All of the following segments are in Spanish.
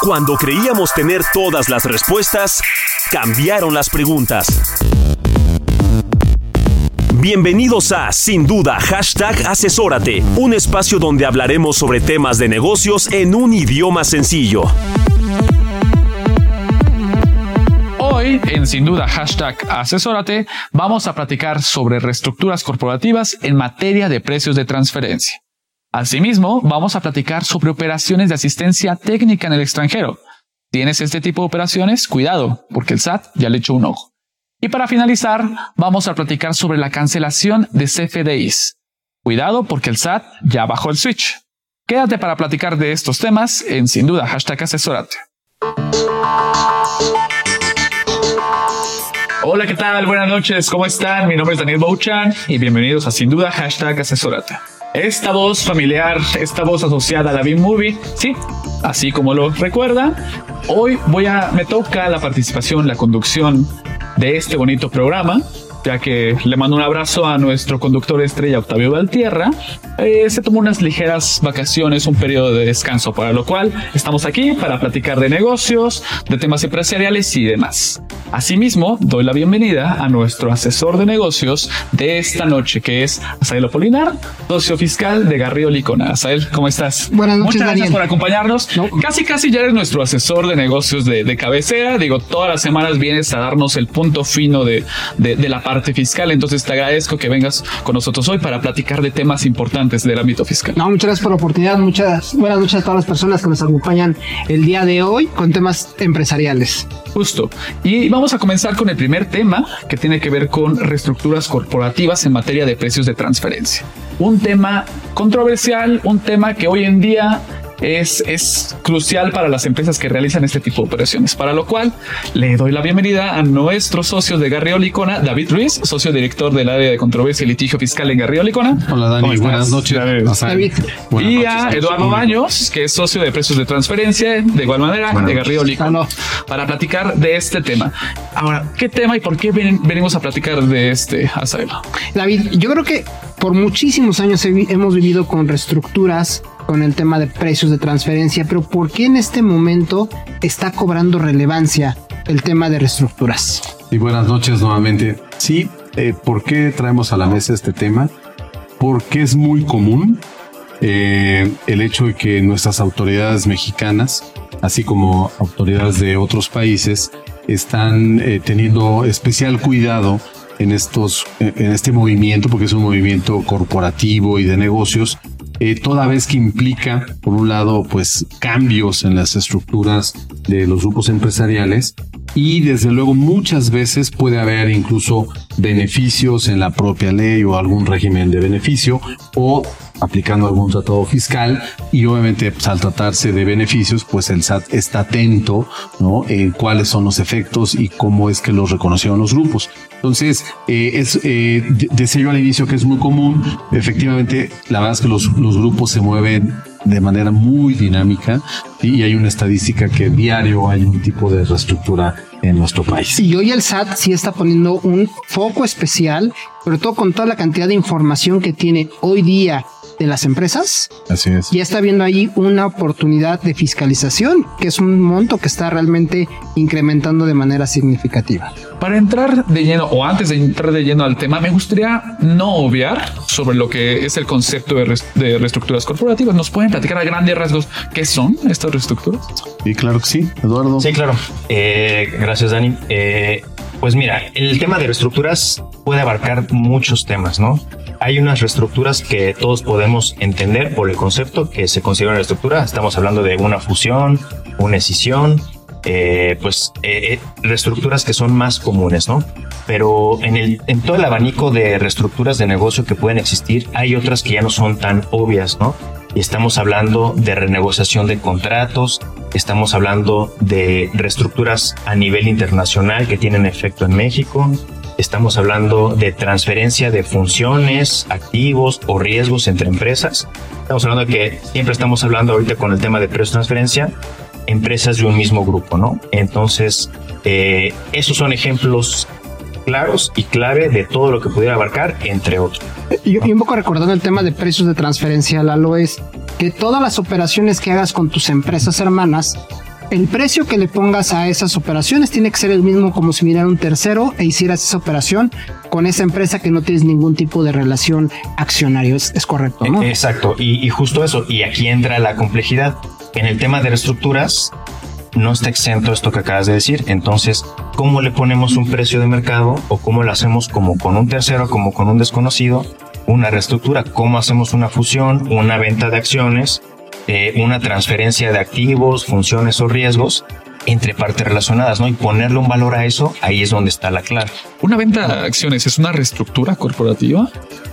Cuando creíamos tener todas las respuestas, cambiaron las preguntas. Bienvenidos a Sin Duda Hashtag Asesórate, un espacio donde hablaremos sobre temas de negocios en un idioma sencillo. Hoy, en Sin Duda Hashtag Asesórate, vamos a platicar sobre reestructuras corporativas en materia de precios de transferencia. Asimismo, vamos a platicar sobre operaciones de asistencia técnica en el extranjero. ¿Tienes este tipo de operaciones? Cuidado, porque el SAT ya le echó un ojo. Y para finalizar, vamos a platicar sobre la cancelación de CFDIs. Cuidado porque el SAT ya bajó el switch. Quédate para platicar de estos temas en sin duda hashtag asesorate. Hola, ¿qué tal? Buenas noches, ¿cómo están? Mi nombre es Daniel Bouchan y bienvenidos a sin duda hashtag asesorate. Esta voz familiar, esta voz asociada a la B-Movie, sí, así como lo recuerda, hoy voy a, me toca la participación, la conducción de este bonito programa ya que le mando un abrazo a nuestro conductor estrella Octavio Valtierra. Eh, se tomó unas ligeras vacaciones, un periodo de descanso, para lo cual estamos aquí para platicar de negocios, de temas empresariales y demás. Asimismo, doy la bienvenida a nuestro asesor de negocios de esta noche, que es Asael Polinar, socio fiscal de Garrido Licona. Asael, ¿cómo estás? Buenas noches, Muchas gracias Daniel. por acompañarnos. Casi, casi ya eres nuestro asesor de negocios de, de cabecera. Digo, todas las semanas vienes a darnos el punto fino de, de, de la parte fiscal. Entonces te agradezco que vengas con nosotros hoy para platicar de temas importantes del ámbito fiscal. No, muchas gracias por la oportunidad. Muchas buenas noches a todas las personas que nos acompañan el día de hoy con temas empresariales. Justo. Y vamos a comenzar con el primer tema que tiene que ver con reestructuras corporativas en materia de precios de transferencia. Un tema controversial, un tema que hoy en día es, es crucial para las empresas que realizan este tipo de operaciones. Para lo cual le doy la bienvenida a nuestros socios de Garrido Licona, David Ruiz, socio director del área de controversia y litigio fiscal en Garrido Licona. Hola Dani, buenas noches. David. David. Buenas y noches. a Eduardo bien. Baños, que es socio de precios de transferencia, de igual manera, Buenas de. Licona, Hola. para platicar de este tema. Ahora, ¿qué tema y por qué ven- venimos a platicar de este, Asael? David, yo creo que por muchísimos años hemos vivido con reestructuras, con el tema de precios de transferencia, pero ¿por qué en este momento está cobrando relevancia el tema de reestructuras? Y buenas noches nuevamente. Sí, eh, ¿por qué traemos a la mesa este tema? Porque es muy común eh, el hecho de que nuestras autoridades mexicanas, así como autoridades de otros países, están eh, teniendo especial cuidado en estos, en este movimiento, porque es un movimiento corporativo y de negocios, eh, toda vez que implica, por un lado, pues cambios en las estructuras de los grupos empresariales y desde luego muchas veces puede haber incluso beneficios en la propia ley o algún régimen de beneficio o aplicando algún tratado fiscal y obviamente pues, al tratarse de beneficios pues el SAT está atento ¿no? en cuáles son los efectos y cómo es que los reconocieron los grupos. Entonces, eh, es, eh, de- decía yo al inicio que es muy común, efectivamente, la verdad es que los, los grupos se mueven de manera muy dinámica y hay una estadística que diario hay un tipo de reestructura en nuestro país. Y hoy el SAT sí está poniendo un foco especial, sobre todo con toda la cantidad de información que tiene hoy día de las empresas, Así es. ya está viendo ahí una oportunidad de fiscalización, que es un monto que está realmente incrementando de manera significativa. Para entrar de lleno, o antes de entrar de lleno al tema, me gustaría no obviar sobre lo que es el concepto de, de reestructuras corporativas. ¿Nos pueden platicar a grandes rasgos qué son estas reestructuras? Y claro que sí, Eduardo. Sí, claro. Eh, gracias, Dani. Eh, pues mira, el tema de reestructuras puede abarcar muchos temas, ¿no? Hay unas reestructuras que todos podemos entender por el concepto que se considera una reestructura. Estamos hablando de una fusión, una escisión, eh, pues eh, eh, reestructuras que son más comunes, ¿no? Pero en, el, en todo el abanico de reestructuras de negocio que pueden existir, hay otras que ya no son tan obvias, ¿no? y estamos hablando de renegociación de contratos, estamos hablando de reestructuras a nivel internacional que tienen efecto en México, estamos hablando de transferencia de funciones, activos o riesgos entre empresas. Estamos hablando de que siempre estamos hablando ahorita con el tema de precio transferencia, empresas de un mismo grupo, ¿no? Entonces, eh, esos son ejemplos claros y clave de todo lo que pudiera abarcar, entre otros. Y un poco recordando el tema de precios de transferencia, Lalo, es que todas las operaciones que hagas con tus empresas hermanas, el precio que le pongas a esas operaciones tiene que ser el mismo como si viniera un tercero e hicieras esa operación con esa empresa que no tienes ningún tipo de relación accionario. Es, es correcto, ¿no? Exacto, y, y justo eso, y aquí entra la complejidad. En el tema de reestructuras, no está exento esto que acabas de decir. Entonces, ¿cómo le ponemos un precio de mercado o cómo lo hacemos como con un tercero, como con un desconocido? Una reestructura, ¿cómo hacemos una fusión, una venta de acciones, eh, una transferencia de activos, funciones o riesgos? entre partes relacionadas, ¿no? Y ponerle un valor a eso, ahí es donde está la clave. Una venta de acciones es una reestructura corporativa.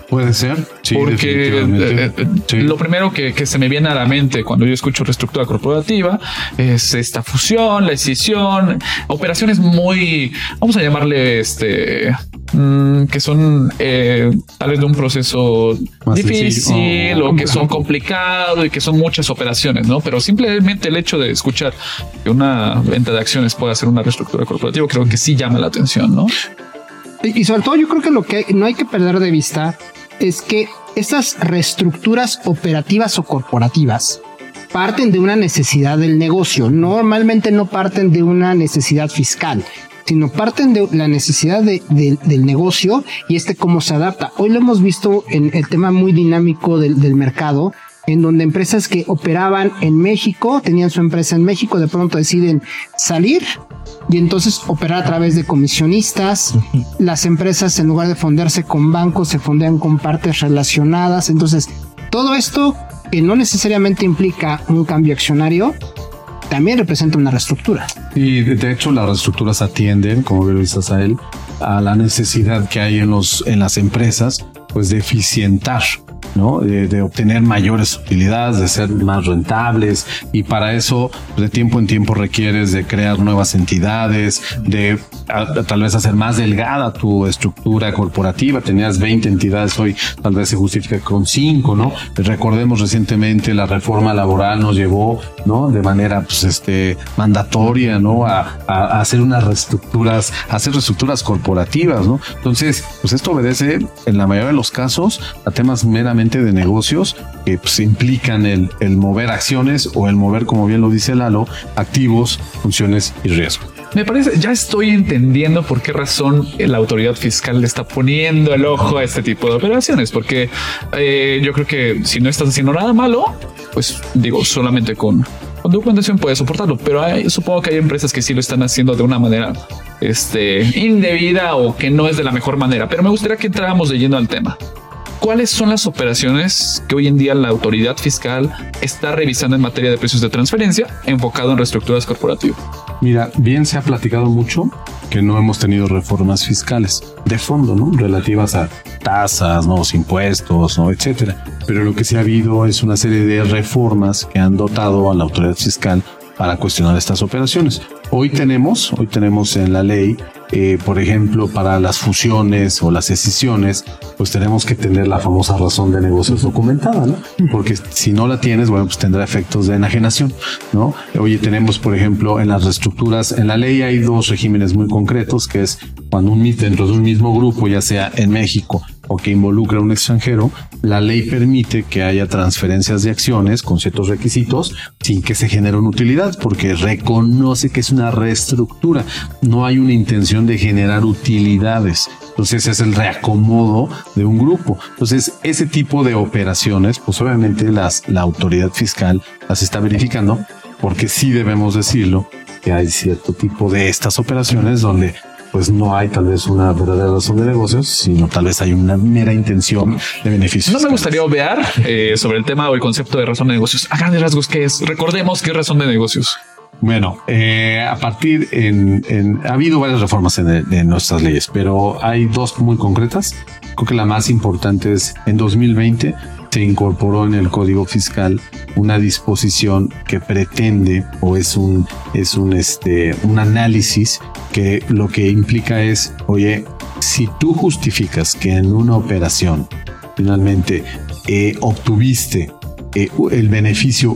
Puede ser, sí, porque eh, eh, Sí. lo primero que, que se me viene a la mente cuando yo escucho reestructura corporativa es esta fusión, la escisión, operaciones muy, vamos a llamarle este, mm, que son eh, tal vez de un proceso Más difícil sencillo. o que son complicados y que son muchas operaciones, ¿no? Pero simplemente el hecho de escuchar que una venta de acciones pueda ser una reestructura corporativa, creo que sí llama la atención, ¿no? Y, y sobre todo yo creo que lo que no hay que perder de vista es que estas reestructuras operativas o corporativas parten de una necesidad del negocio. Normalmente no parten de una necesidad fiscal, sino parten de la necesidad de- de- del negocio y este cómo se adapta. Hoy lo hemos visto en el tema muy dinámico del, del mercado, en donde empresas que operaban en México, tenían su empresa en México, de pronto deciden salir y entonces operar a través de comisionistas. Las empresas en lugar de fondearse con bancos se fondean con partes relacionadas. Entonces, todo esto que no necesariamente implica un cambio accionario, también representa una reestructura. Y de, hecho las reestructuras atienden, como bien dices a él, a la necesidad que hay en los en las empresas, pues de eficientar, ¿no? De, obtener mayores utilidades, de ser más rentables y para eso de tiempo en tiempo requieres de crear nuevas entidades, de a- tal vez hacer más delgada tu estructura corporativa. Tenías 20 entidades hoy, tal vez se justifica con 5, ¿no? Recordemos recientemente la reforma laboral nos llevó, ¿no? De manera, pues, este, mandatoria, ¿no? A, hacer unas reestructuras, hacer reestructuras corporativas, ¿no? Entonces, pues esto obedece en la mayoría de los casos a temas meramente de negocios que pues, implican el, mover acciones o el mover, como bien lo dice Lalo, activos, funciones y riesgo. Me parece, ya estoy entendiendo por qué razón la autoridad fiscal le está poniendo el ojo a este tipo de operaciones, porque eh, yo creo que si no estás haciendo nada malo, pues digo, solamente con, con documentación puedes soportarlo, pero supongo que hay empresas que sí lo están haciendo de una manera este, indebida o que no es de la mejor manera, pero me gustaría que entráramos de lleno al tema. ¿Cuáles son las operaciones que hoy en día la autoridad fiscal está revisando en materia de precios de transferencia enfocado en reestructuras corporativas? Mira, bien se ha platicado mucho que no hemos tenido reformas fiscales de fondo, ¿no? Relativas a tasas, nuevos impuestos, ¿no? Etcétera. Pero lo que sí ha habido es una serie de reformas que han dotado a la autoridad fiscal para cuestionar estas operaciones. Hoy tenemos, hoy tenemos en la ley, eh, por ejemplo, para las fusiones o las escisiones, pues tenemos que tener la famosa razón de negocios documentada, ¿no? Porque si no la tienes, bueno, pues tendrá efectos de enajenación, ¿no? Oye, tenemos, por ejemplo, en las reestructuras, en la ley hay dos regímenes muy concretos, que es cuando un mis- dentro de un mismo grupo, ya sea en México o que involucra a un extranjero, la ley permite que haya transferencias de acciones con ciertos requisitos sin que se genere una utilidad, porque reconoce que es una reestructura. No hay una intención de generar utilidades. Entonces es el reacomodo de un grupo. Entonces ese tipo de operaciones, pues obviamente las, la autoridad fiscal las está verificando, porque sí debemos decirlo que hay cierto tipo de estas operaciones donde pues no hay tal vez una verdadera razón de negocios, sino tal vez hay una mera intención de beneficios. No me gustaría obviar eh, sobre el tema o el concepto de razón de negocios. A grandes rasgos, ¿qué es? Recordemos qué es razón de negocios. Bueno, eh, a partir en, en- ha habido varias reformas en, el- en nuestras leyes, pero hay dos muy concretas. Creo que la más importante es en 2020 se incorporó en el Código Fiscal una disposición que pretende o es un es un este un análisis que lo que implica es, oye, si tú justificas que en una operación finalmente eh, obtuviste eh, el beneficio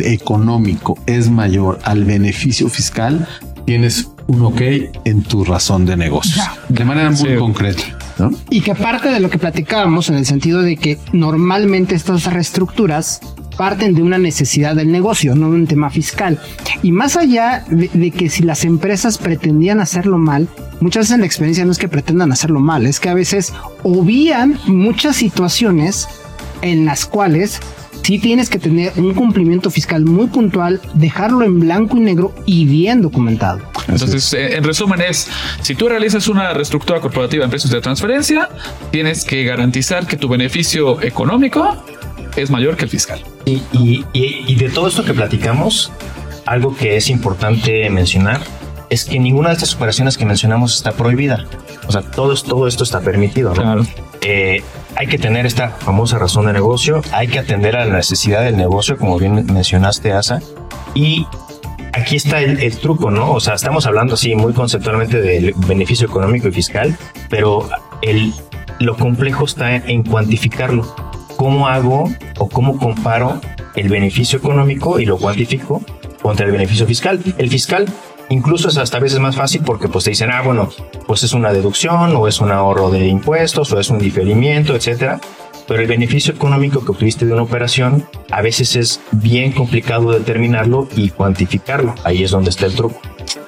económico es mayor al beneficio fiscal, tienes un ok en tu razón de negocio. De manera muy Sí. concreta. Y que parte de lo que platicábamos en el sentido de que normalmente estas reestructuras parten de una necesidad del negocio, no de un tema fiscal. Y más allá de, que si las empresas pretendían hacerlo mal, muchas veces en la experiencia no es que pretendan hacerlo mal, es que a veces obvían muchas situaciones en las cuales sí tienes que tener un cumplimiento fiscal muy puntual, dejarlo en blanco y negro y bien documentado. Entonces, eh, en resumen es, si tú realizas una reestructura corporativa en precios de transferencia, tienes que garantizar que tu beneficio económico es mayor que el fiscal. Y, y- y- y de todo esto que platicamos, algo que es importante mencionar es que ninguna de estas operaciones que mencionamos está prohibida. O sea, todo esto está permitido. ¿no? Claro. Eh, hay que tener esta famosa razón de negocio, hay que atender a la necesidad del negocio, como bien mencionaste, Asa. Y aquí está el, el truco, ¿no? O sea, estamos hablando así muy conceptualmente del beneficio económico y fiscal, pero el, lo complejo está en cuantificarlo. ¿Cómo hago o cómo comparo el beneficio económico y lo cuantifico contra el beneficio fiscal? El fiscal incluso es hasta a veces más fácil porque pues te dicen, ah, bueno, pues es una deducción o es un ahorro de impuestos o es un diferimiento, etcétera. Pero el beneficio económico que obtuviste de una operación a veces es bien complicado determinarlo y cuantificarlo. Ahí es donde está el truco.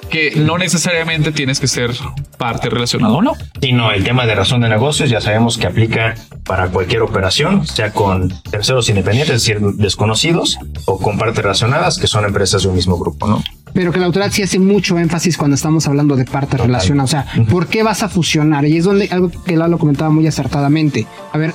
Que no necesariamente tienes que ser parte relacionada o no. Si no, el tema de razón de negocios ya sabemos que aplica para cualquier operación, sea con terceros independientes, es decir, desconocidos, o con partes relacionadas, que son empresas de un mismo grupo, ¿no? Pero que la autoridad sí hace mucho énfasis cuando estamos hablando de partes relacionadas. O sea, ¿por qué vas a fusionar? Y es donde algo que Lalo comentaba muy acertadamente. A ver,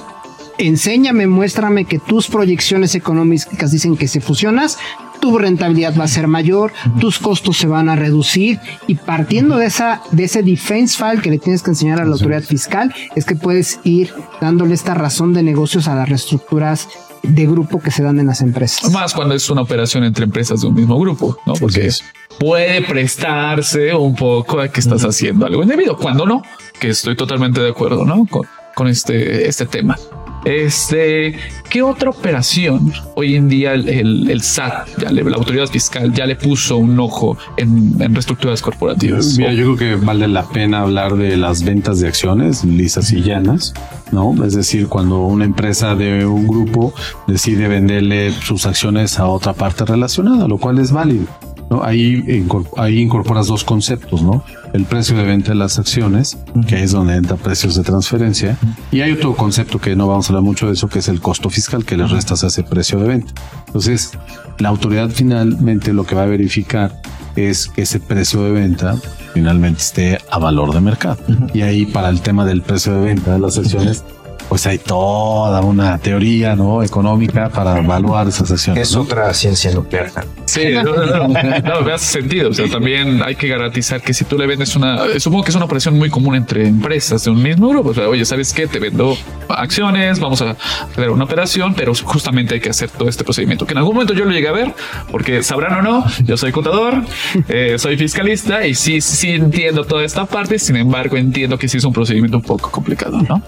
enséñame, muéstrame que tus proyecciones económicas dicen que si fusionas, tu rentabilidad va a ser mayor, tus costos se van a reducir y partiendo de esa de ese defense file que le tienes que enseñar a la autoridad fiscal es que puedes ir dándole esta razón de negocios a las reestructuras de grupo que se dan en las empresas. Más cuando es una operación entre empresas de un mismo grupo, ¿no? Porque es. puede prestarse un poco a que estás haciendo algo indebido. Cuando no, que estoy totalmente de acuerdo, ¿no? Con, con este, este tema. Este, ¿qué otra operación hoy en día el, SAT, la autoridad fiscal, ya le puso un ojo en, en reestructuras corporativas? Mira, yo creo que vale la pena hablar de las ventas de acciones lisas y llanas, ¿no? Es decir, cuando una empresa de un grupo decide venderle sus acciones a otra parte relacionada, lo cual es válido. ¿No? Ahí, ahí incorporas dos conceptos, ¿no? El precio de venta de las acciones, que es donde entra precios de transferencia, y hay otro concepto que no vamos a hablar mucho de eso, que es el costo fiscal que le restas a ese precio de venta. Entonces, la autoridad finalmente lo que va a verificar es que ese precio de venta finalmente esté a valor de mercado. Y ahí para el tema del precio de venta de las acciones, pues hay toda una teoría no económica para evaluar esas acciones. Es ¿no? otra ciencia nuclear. Sí, no, no, no, no, me hace sentido. O sea, también hay que garantizar que si tú le vendes una, eh, supongo que es una operación muy común entre empresas de un mismo grupo. O sea, oye, ¿sabes qué? Te vendo acciones, vamos a hacer una operación, pero justamente hay que hacer todo este procedimiento. Que en algún momento yo lo llegué a ver, porque sabrán o no, yo soy contador, eh, soy fiscalista y sí, sí entiendo toda esta parte. Sin embargo, entiendo que sí es un procedimiento un poco complicado, ¿no?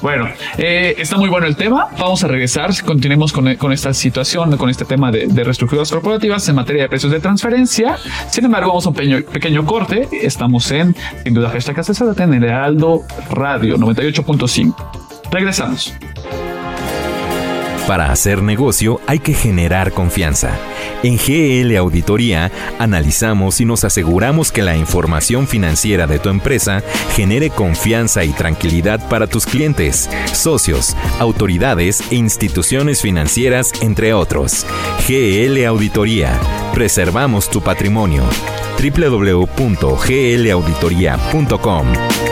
Bueno, eh, está muy bueno el tema. Vamos a regresar. Continuemos con, con esta situación, con este tema de, de reestructuras corporativas en materia de precios de transferencia. Sin embargo, vamos a un pequeño, corte. Estamos en, sin duda, hashtag en el Heraldo Radio 98.5. Regresamos. Para hacer negocio hay que generar confianza. En GL Auditoría analizamos y nos aseguramos que la información financiera de tu empresa genere confianza y tranquilidad para tus clientes, socios, autoridades e instituciones financieras, entre otros. GL Auditoría. Preservamos tu patrimonio. www.glauditoría.com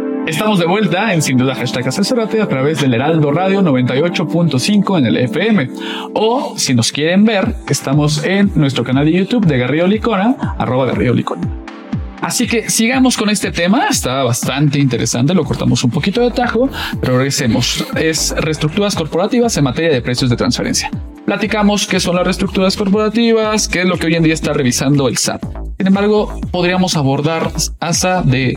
Estamos de vuelta en Sin Duda Hashtag Asesorate a través del Heraldo Radio 98.5 en el FM. O si nos quieren ver, estamos en nuestro canal de YouTube de Garrido Licona, arroba Garrido Licona. Así que sigamos con este tema, está bastante interesante, lo cortamos un poquito de tajo, pero regresemos. Es reestructuras corporativas en materia de precios de transferencia. Platicamos qué son las reestructuras corporativas, qué es lo que hoy en día está revisando el SAT. Sin embargo, podríamos abordar ASA de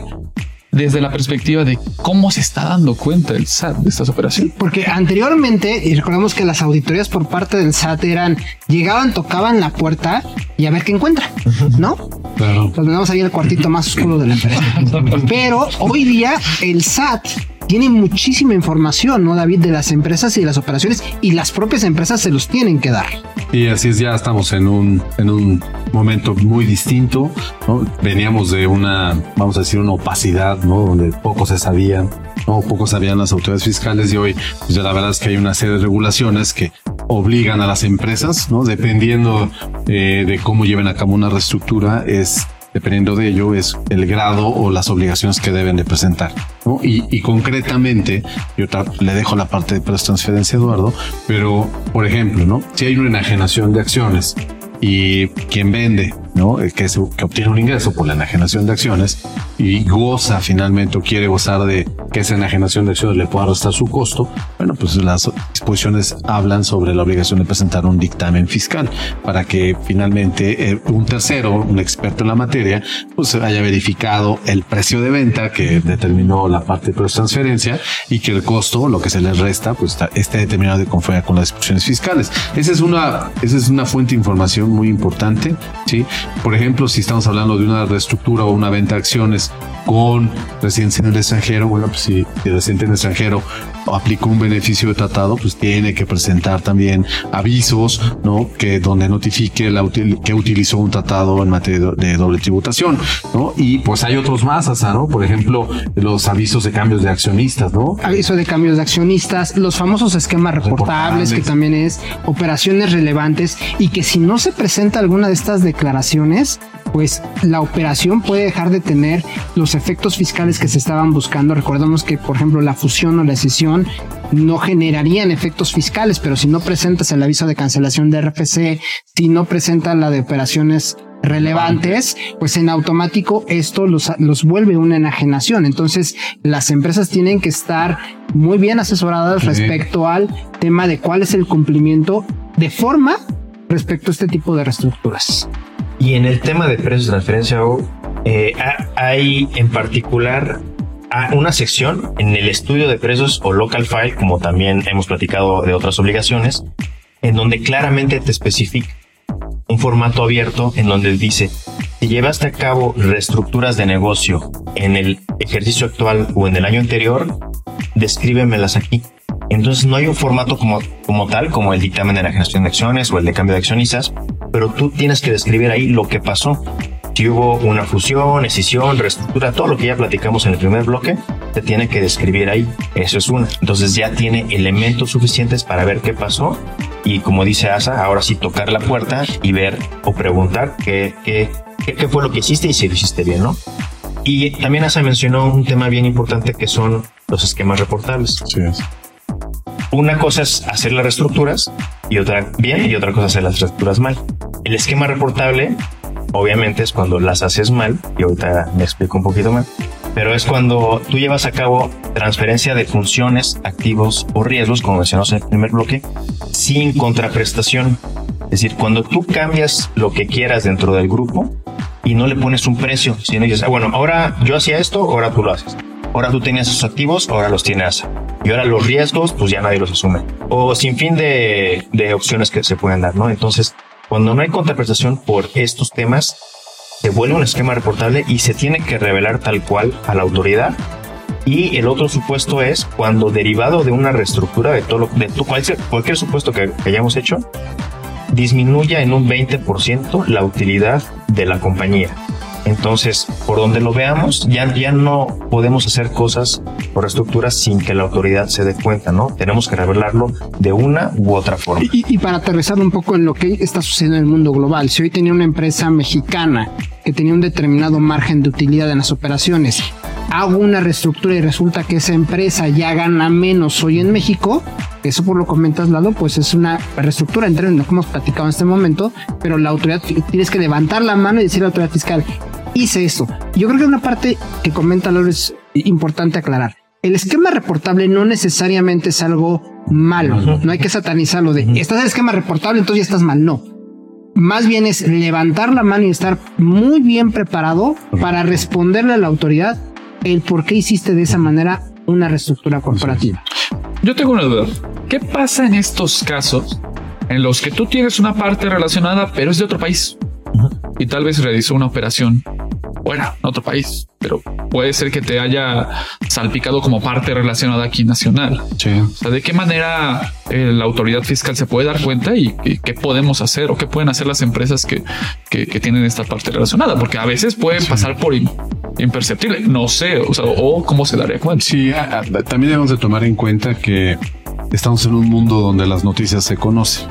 desde la perspectiva de cómo se está dando cuenta el SAT de estas operaciones. Porque anteriormente, y recordemos que las auditorías por parte del SAT eran, llegaban, tocaban la puerta y a ver qué encuentra, ¿no? Claro. Los ahí el cuartito más oscuro de la empresa. Pero hoy día el SAT tiene muchísima información, ¿no, David? De las empresas y de las operaciones y las propias empresas se los tienen que dar. Y así es, ya estamos en un, en un momento muy distinto, ¿no? Veníamos de una, vamos a decir, una opacidad, ¿no? Donde poco se sabía, ¿no? Poco sabían las autoridades fiscales y hoy, pues ya la verdad es que hay una serie de regulaciones que obligan a las empresas, ¿no? Dependiendo eh, de cómo lleven a cabo una reestructura, es dependiendo de ello, es el grado o las obligaciones que deben de presentar. ¿no? Y, y, concretamente, yo le dejo la parte de transferencia a Eduardo, pero por ejemplo, ¿no? si hay una enajenación de acciones y quien vende, ¿no? Que, que obtiene un ingreso por la enajenación de acciones y goza finalmente o quiere gozar de que esa enajenación de acciones le pueda restar su costo, bueno, pues las disposiciones hablan sobre la obligación de presentar un dictamen fiscal para que finalmente eh, un tercero, un experto en la materia, pues haya verificado el precio de venta que determinó la parte de transferencia y que el costo, lo que se le resta, pues esté determinado de conformidad con las disposiciones fiscales. Esa es una, esa es una fuente de información muy importante, ¿sí? Por ejemplo, si estamos hablando de una reestructura o una venta de acciones con residencia en el extranjero, bueno, pues si el residente en el extranjero aplica un beneficio de tratado, pues tiene que presentar también avisos, ¿no? Que donde notifique la que utilizó un tratado en materia de doble tributación, ¿no? Y pues hay otros más, hasta, ¿no? Por ejemplo, los avisos de cambios de accionistas, ¿no? Aviso de cambios de accionistas, los famosos esquemas reportables, que también es operaciones relevantes y que si no se presenta alguna de estas declaraciones, pues la operación puede dejar de tener los efectos fiscales que se estaban buscando. Recordemos que, por ejemplo, la fusión o la escisión no generarían efectos fiscales, pero si no presentas el aviso de cancelación de RFC, si no presentas la de operaciones relevantes, pues en automático esto los, los vuelve una enajenación. Entonces, las empresas tienen que estar muy bien asesoradas respecto al tema de cuál es el cumplimiento de forma respecto a este tipo de reestructuras. Y en el tema de precios de transferencia, eh, hay en particular una sección en el estudio de precios o local file, como también hemos platicado de otras obligaciones, en donde claramente te especifica un formato abierto en donde dice, si llevaste a cabo reestructuras de negocio en el ejercicio actual o en el año anterior, descríbemelas aquí. Entonces no hay un formato como, como tal, como el dictamen de la generación de acciones o el de cambio de accionistas, pero tú tienes que describir ahí lo que pasó. Si hubo una fusión, escisión, reestructura, todo lo que ya platicamos en el primer bloque, te tiene que describir ahí. Eso es una. Entonces ya tiene elementos suficientes para ver qué pasó y como dice Asa, ahora sí tocar la puerta y ver o preguntar qué, qué, qué, fue lo que hiciste y si lo hiciste bien, ¿no? Y también Asa mencionó un tema bien importante que son los esquemas reportables. Sí, una cosa es hacer las reestructuras y otra bien y otra cosa es hacer las reestructuras mal. El esquema reportable obviamente es cuando las haces mal y ahorita me explico un poquito más. Pero es cuando tú llevas a cabo transferencia de funciones, activos o riesgos, como mencionamos en el primer bloque, sin contraprestación. Es decir, cuando tú cambias lo que quieras dentro del grupo y no le pones un precio, sino dices, ah, bueno, ahora yo hacía esto, ahora tú lo haces. Ahora tú tenías esos activos, ahora los tienes y ahora los riesgos, pues ya nadie los asume. O sin fin de, de opciones que se pueden dar, ¿no? Entonces, cuando no hay contraprestación por estos temas, se vuelve un esquema reportable y se tiene que revelar tal cual a la autoridad Y el otro supuesto es cuando derivado de una reestructura de todo lo, de tu, cualquier, cualquier supuesto que, que hayamos hecho, disminuya en un 20% la utilidad de la compañía. Entonces, por donde lo veamos, ya, ya no podemos hacer cosas por estructuras sin que la autoridad se dé cuenta, ¿no? Tenemos que revelarlo de una u otra forma. Y, y para aterrizar un poco en lo que está sucediendo en el mundo global, si hoy tenía una empresa mexicana que tenía un determinado margen de utilidad en las operaciones, hago una reestructura y resulta que esa empresa ya gana menos hoy en México, eso por lo comentas, Lalo, pues es una reestructura en términos que hemos platicado en este momento, pero la autoridad tienes que levantar la mano y decir a la autoridad fiscal, hice esto. Yo creo que una parte que comenta Lalo es importante aclarar. El esquema reportable no necesariamente es algo malo. No hay que satanizarlo de estás en el esquema reportable, entonces ya estás mal. No. Más bien es levantar la mano y estar muy bien preparado para responderle a la autoridad el por qué hiciste de esa manera una reestructura corporativa. Yo tengo una duda. ¿Qué pasa en estos casos en los que tú tienes una parte relacionada, pero es de otro país? Y tal vez realizó una operación bueno, en otro país, pero puede ser que te haya salpicado como parte relacionada aquí nacional. Sí. O sea, ¿de qué manera eh, la autoridad fiscal se puede dar cuenta y, y qué podemos hacer o qué pueden hacer las empresas que, que, que tienen esta parte relacionada? Porque a veces pueden pasar por im- imperceptible. No sé, o sea, o cómo se daría cuenta. Sí, a- a- también debemos de tomar en cuenta que estamos en un mundo donde las noticias se conocen.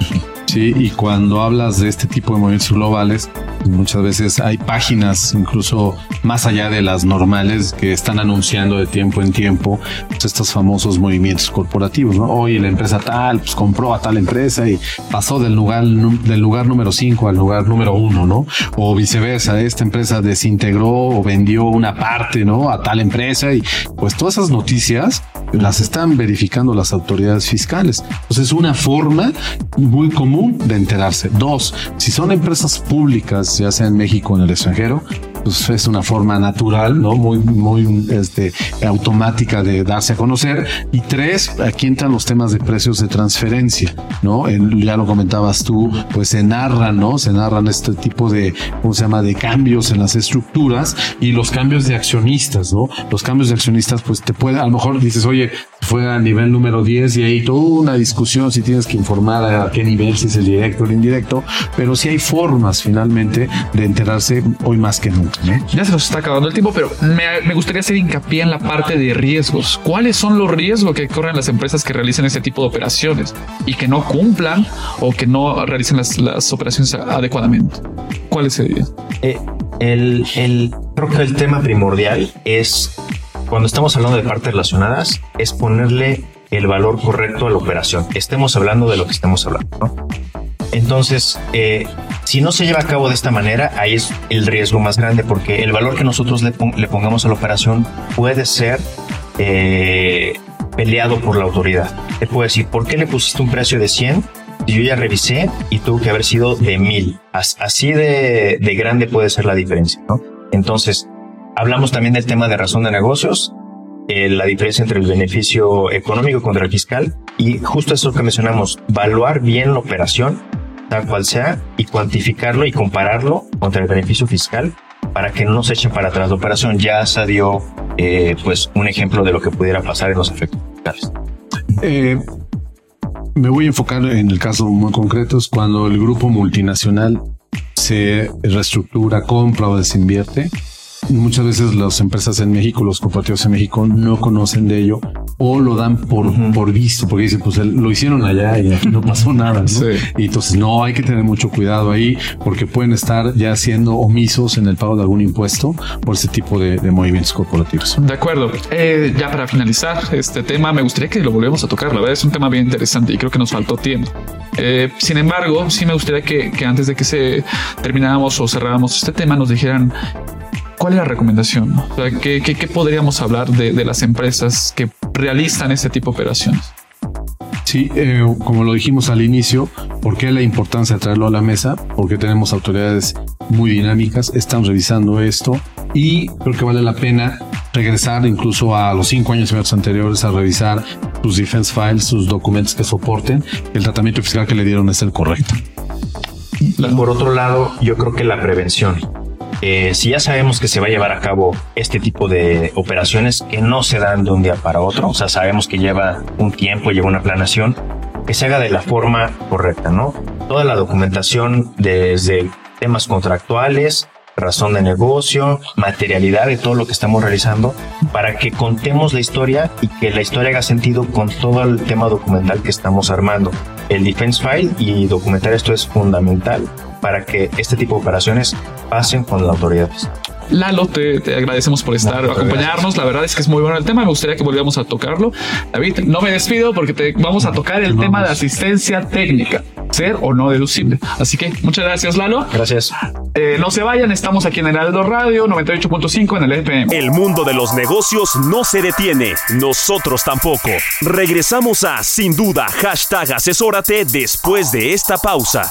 Sí, y cuando hablas de este tipo de movimientos globales, muchas veces hay páginas, incluso más allá de las normales, que están anunciando de tiempo en tiempo pues, estos famosos movimientos corporativos. ¿no? Hoy la empresa tal pues, compró a tal empresa y pasó del lugar, del lugar número 5 al lugar número 1, ¿no? O viceversa, esta empresa desintegró o vendió una parte, ¿no? A tal empresa y pues todas esas noticias las están verificando las autoridades fiscales. Entonces es una forma muy común de enterarse. Dos, si son empresas públicas, ya sea en México o en el extranjero, pues es una forma natural, ¿no? Muy, muy este, automática de darse a conocer. Y tres, aquí entran los temas de precios de transferencia, ¿no? Ya lo comentabas tú, pues se narran, ¿no? Se narran este tipo de, ¿cómo se llama?, de cambios en las estructuras y los cambios de accionistas, ¿no? Los cambios de accionistas, pues te puede, a lo mejor dices, oye, fue a nivel número 10 y ahí toda una discusión si tienes que informar a qué nivel, si es el directo o el indirecto, pero sí hay formas finalmente de enterarse hoy más que nunca. Ya se nos está acabando el tiempo, pero me, me gustaría hacer hincapié en la parte de riesgos. ¿Cuáles son los riesgos que corren las empresas que realicen este tipo de operaciones y que no cumplan o que no realicen las, las operaciones adecuadamente? ¿Cuáles serían? Eh, el, el- creo que el tema primordial es, cuando estamos hablando de partes relacionadas, es ponerle el valor correcto a la operación. Estemos hablando de lo que estemos hablando. ¿no? Entonces, eh, si no se lleva a cabo de esta manera, ahí es el riesgo más grande, porque el valor que nosotros le, pon- le pongamos a la operación puede ser eh, peleado por la autoridad. Te puedo decir, ¿por qué le pusiste un precio de 100? Y yo ya revisé y tuvo que haber sido de 1000. As- Así de, de grande puede ser la diferencia. Entonces, hablamos también del tema de razón de negocios, eh, la diferencia entre el beneficio económico contra el fiscal y justo eso que mencionamos, evaluar bien la operación, cual sea, y cuantificarlo y compararlo contra el beneficio fiscal para que no nos echen para atrás la operación. Ya se dio eh, pues un ejemplo de lo que pudiera pasar en los efectos fiscales. Eh, me voy a enfocar en el caso muy concreto, es cuando el grupo multinacional se reestructura, compra o desinvierte. Muchas veces las empresas en México, los corporativos en México no conocen de ello o lo dan por, por visto, porque dicen, pues lo hicieron allá y aquí no pasó nada. ¿no? Sí. Y entonces no hay que tener mucho cuidado ahí porque pueden estar ya siendo omisos en el pago de algún impuesto por ese tipo de, de movimientos corporativos. De acuerdo. Eh, ya para finalizar este tema, me gustaría que lo volvamos a tocar. La verdad es un tema bien interesante y creo que nos faltó tiempo. Eh, sin embargo, sí me gustaría que, que antes de que se termináramos o cerráramos este tema, nos dijeran cuál es la recomendación. O sea, ¿qué, qué, qué podríamos hablar de, de las empresas que realizan este tipo de operaciones? Sí, eh, como lo dijimos al inicio, ¿por qué la importancia de traerlo a la mesa? Porque tenemos autoridades muy dinámicas, están revisando esto y creo que vale la pena regresar incluso a los cinco años anteriores a revisar sus defense files, sus documentos que soporten. El tratamiento fiscal que le dieron es el correcto. Y por otro lado, yo creo que la prevención. Eh, si ya sabemos que se va a llevar a cabo este tipo de operaciones que no se dan de un día para otro, o sea, sabemos que lleva un tiempo, lleva una planación, que se haga de la forma correcta, ¿no? Toda la documentación desde temas contractuales, razón de negocio, materialidad de todo lo que estamos realizando, para que contemos la historia y que la historia haga sentido con todo el tema documental que estamos armando. El defense file y documentar esto es fundamental para que este tipo de operaciones pasen con las autoridades. Lalo, te, te agradecemos por estar, acompañarnos. La verdad es que es muy bueno el tema. Me gustaría que volviéramos a tocarlo. David, no me despido porque te vamos a tocar el tema de asistencia técnica, ser o no deducible. Así que muchas gracias, Lalo. Gracias. Eh, no se vayan, estamos aquí en Heraldo Radio 98.5 en el FM. El mundo de los negocios no se detiene, nosotros tampoco. Regresamos a Sin Duda, hashtag asesórate después de esta pausa.